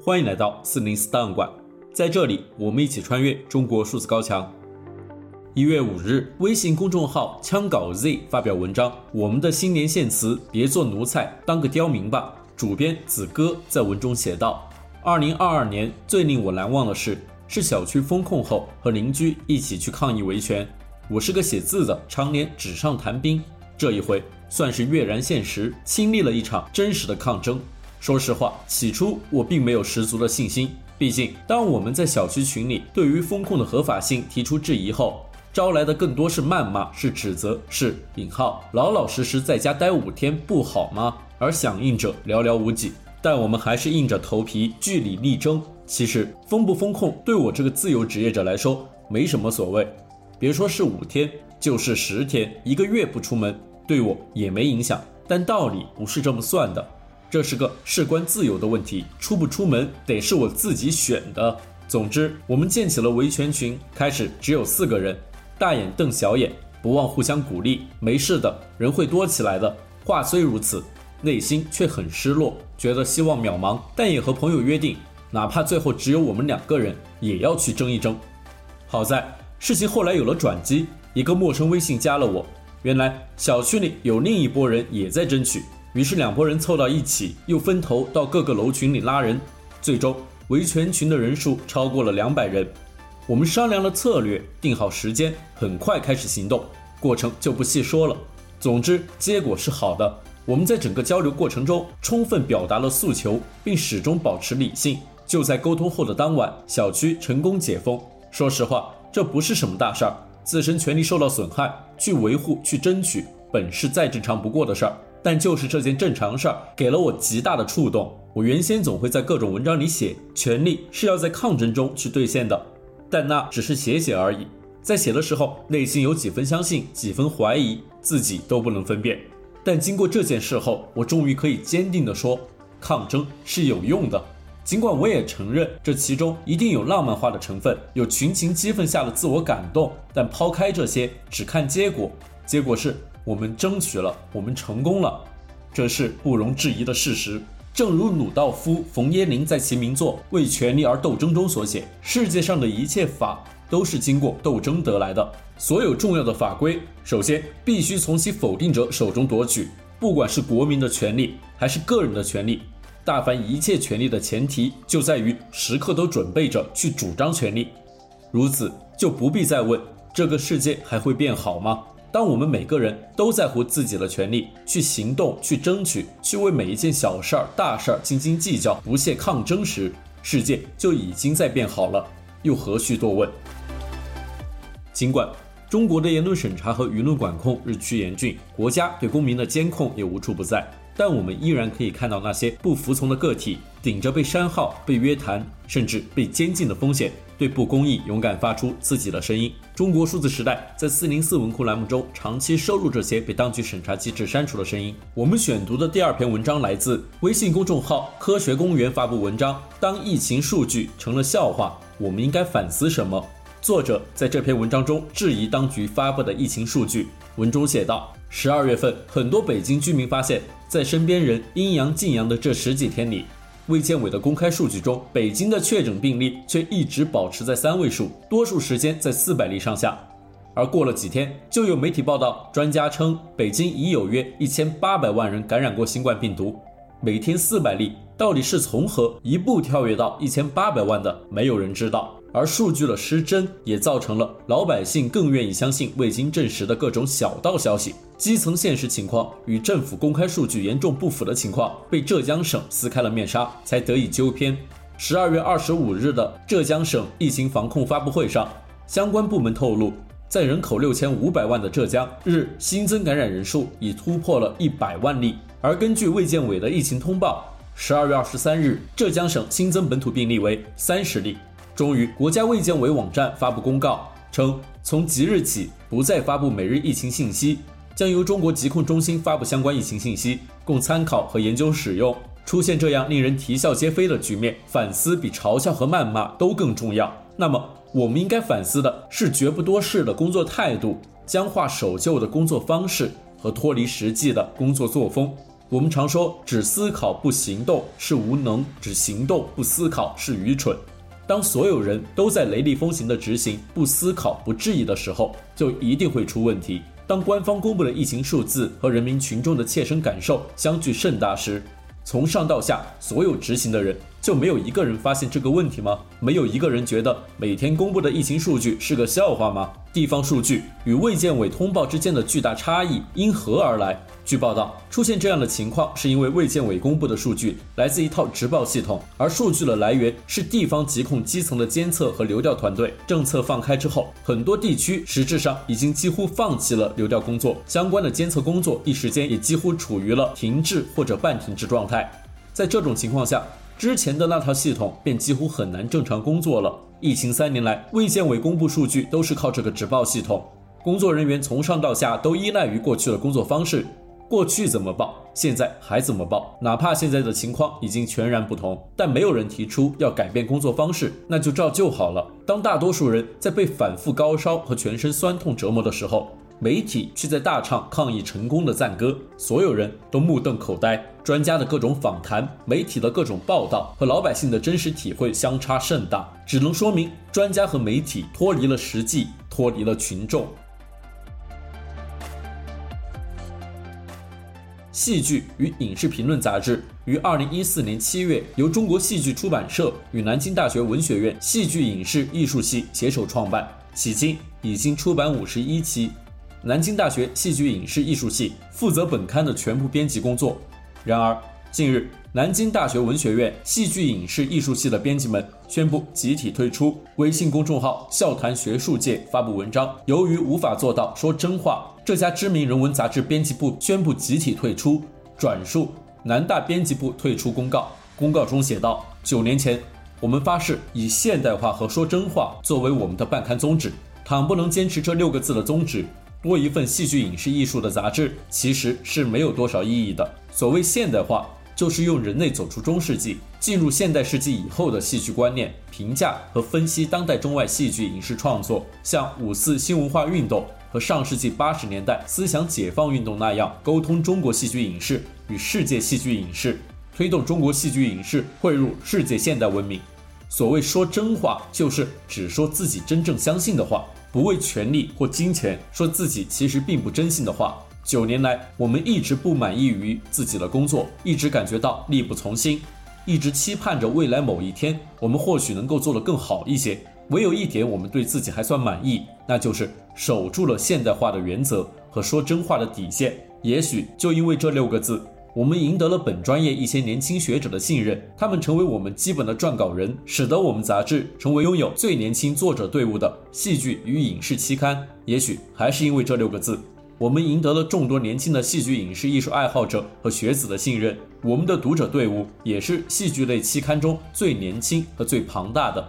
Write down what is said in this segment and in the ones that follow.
欢迎来到四零四档案馆，在这里我们一起穿越中国数字高墙。一月五日，微信公众号“枪稿 Z” 发表文章，我们的新年献词：别做奴才，当个刁民吧。主编子哥在文中写道：“二零二二年最令我难忘的事，是小区封控后和邻居一起去抗议维权。我是个写字的，常年纸上谈兵，这一回算是跃然现实，亲历了一场真实的抗争。”说实话，起初我并没有十足的信心。毕竟，当我们在小区群里对于封控的合法性提出质疑后，招来的更多是谩骂、是指责、是引号老老实实在家待五天不好吗？而响应者寥寥无几。但我们还是硬着头皮据理力争。其实，封不封控对我这个自由职业者来说没什么所谓。别说是五天，就是十天、一个月不出门，对我也没影响。但道理不是这么算的。这是个事关自由的问题，出不出门得是我自己选的。总之，我们建起了维权群，开始只有四个人，大眼瞪小眼，不忘互相鼓励。没事的，人会多起来的。话虽如此，内心却很失落，觉得希望渺茫，但也和朋友约定，哪怕最后只有我们两个人，也要去争一争。好在事情后来有了转机，一个陌生微信加了我，原来小区里有另一拨人也在争取。于是两拨人凑到一起，又分头到各个楼群里拉人，最终维权群的人数超过了两百人。我们商量了策略，定好时间，很快开始行动。过程就不细说了。总之，结果是好的。我们在整个交流过程中充分表达了诉求，并始终保持理性。就在沟通后的当晚，小区成功解封。说实话，这不是什么大事儿，自身权利受到损害，去维护、去争取，本是再正常不过的事儿。但就是这件正常事儿，给了我极大的触动。我原先总会在各种文章里写，权利是要在抗争中去兑现的，但那只是写写而已。在写的时候，内心有几分相信，几分怀疑，自己都不能分辨。但经过这件事后，我终于可以坚定地说，抗争是有用的。尽管我也承认这其中一定有浪漫化的成分，有群情激愤下的自我感动，但抛开这些，只看结果，结果是。我们争取了，我们成功了，这是不容置疑的事实。正如鲁道夫·冯耶林在其名作《为权利而斗争》中所写：“世界上的一切法都是经过斗争得来的。所有重要的法规，首先必须从其否定者手中夺取。不管是国民的权利，还是个人的权利，大凡一切权利的前提，就在于时刻都准备着去主张权利。如此，就不必再问这个世界还会变好吗？”当我们每个人都在乎自己的权利，去行动、去争取、去为每一件小事儿、大事儿斤斤计较、不懈抗争时，世界就已经在变好了，又何须多问？尽管中国的言论审查和舆论管控日趋严峻，国家对公民的监控也无处不在。但我们依然可以看到那些不服从的个体，顶着被删号、被约谈，甚至被监禁的风险，对不公义勇敢发出自己的声音。中国数字时代在四零四文库栏目中长期收录这些被当局审查机制删除的声音。我们选读的第二篇文章来自微信公众号“科学公园”发布文章：当疫情数据成了笑话，我们应该反思什么？作者在这篇文章中质疑当局发布的疫情数据。文中写道：十二月份，很多北京居民发现。在身边人阴阳尽阳的这十几天里，卫健委的公开数据中，北京的确诊病例却一直保持在三位数，多数时间在四百例上下。而过了几天，就有媒体报道，专家称北京已有约一千八百万人感染过新冠病毒。每天四百例，到底是从何一步跳跃到一千八百万的？没有人知道。而数据的失真，也造成了老百姓更愿意相信未经证实的各种小道消息。基层现实情况与政府公开数据严重不符的情况，被浙江省撕开了面纱，才得以纠偏。十二月二十五日的浙江省疫情防控发布会上，相关部门透露，在人口六千五百万的浙江，日新增感染人数已突破了一百万例。而根据卫健委的疫情通报，十二月二十三日，浙江省新增本土病例为三十例。终于，国家卫健委网站发布公告称，从即日起不再发布每日疫情信息，将由中国疾控中心发布相关疫情信息，供参考和研究使用。出现这样令人啼笑皆非的局面，反思比嘲笑和谩骂都更重要。那么，我们应该反思的是绝不多事的工作态度、僵化守旧的工作方式和脱离实际的工作作风。我们常说，只思考不行动是无能，只行动不思考是愚蠢。当所有人都在雷厉风行的执行，不思考、不质疑的时候，就一定会出问题。当官方公布的疫情数字和人民群众的切身感受相距甚大时，从上到下，所有执行的人就没有一个人发现这个问题吗？没有一个人觉得每天公布的疫情数据是个笑话吗？地方数据与卫健委通报之间的巨大差异因何而来？据报道，出现这样的情况是因为卫健委公布的数据来自一套直报系统，而数据的来源是地方疾控基层的监测和流调团队。政策放开之后，很多地区实质上已经几乎放弃了流调工作，相关的监测工作一时间也几乎处于了停滞或者半停滞状态。在这种情况下，之前的那套系统便几乎很难正常工作了。疫情三年来，卫健委公布数据都是靠这个直报系统，工作人员从上到下都依赖于过去的工作方式。过去怎么报，现在还怎么报？哪怕现在的情况已经全然不同，但没有人提出要改变工作方式，那就照旧好了。当大多数人在被反复高烧和全身酸痛折磨的时候，媒体却在大唱抗疫成功的赞歌，所有人都目瞪口呆。专家的各种访谈，媒体的各种报道和老百姓的真实体会相差甚大，只能说明专家和媒体脱离了实际，脱离了群众。戏剧与影视评论杂志于二零一四年七月由中国戏剧出版社与南京大学文学院戏剧影视艺术系携手创办，迄今已经出版五十一期。南京大学戏剧影视艺术系负责本刊的全部编辑工作。然而，近日南京大学文学院戏剧影视艺术系的编辑们宣布集体退出。微信公众号“笑谈学术界”发布文章，由于无法做到说真话。这家知名人文杂志编辑部宣布集体退出。转述南大编辑部退出公告，公告中写道：九年前，我们发誓以现代化和说真话作为我们的办刊宗旨。倘不能坚持这六个字的宗旨，多一份戏剧影视艺术的杂志其实是没有多少意义的。所谓现代化，就是用人类走出中世纪，进入现代世纪以后的戏剧观念，评价和分析当代中外戏剧影视创作，像五四新文化运动。和上世纪八十年代思想解放运动那样，沟通中国戏剧影视与世界戏剧影视，推动中国戏剧影视汇入世界现代文明。所谓说真话，就是只说自己真正相信的话，不为权力或金钱说自己其实并不真心的话。九年来，我们一直不满意于自己的工作，一直感觉到力不从心，一直期盼着未来某一天，我们或许能够做得更好一些。唯有一点，我们对自己还算满意，那就是守住了现代化的原则和说真话的底线。也许就因为这六个字，我们赢得了本专业一些年轻学者的信任，他们成为我们基本的撰稿人，使得我们杂志成为拥有最年轻作者队伍的戏剧与影视期刊。也许还是因为这六个字，我们赢得了众多年轻的戏剧影视艺术爱好者和学子的信任。我们的读者队伍也是戏剧类期刊中最年轻和最庞大的。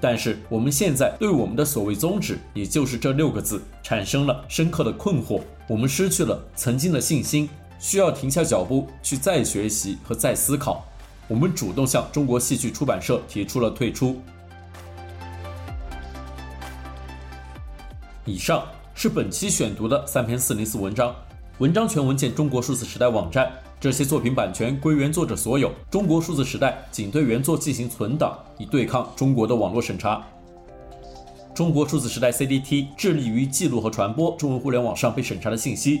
但是我们现在对我们的所谓宗旨，也就是这六个字，产生了深刻的困惑。我们失去了曾经的信心，需要停下脚步去再学习和再思考。我们主动向中国戏剧出版社提出了退出。以上是本期选读的三篇四零四文章，文章全文见中国数字时代网站。这些作品版权归原作者所有。中国数字时代仅对原作进行存档，以对抗中国的网络审查。中国数字时代 CDT 致力于记录和传播中文互联网上被审查的信息，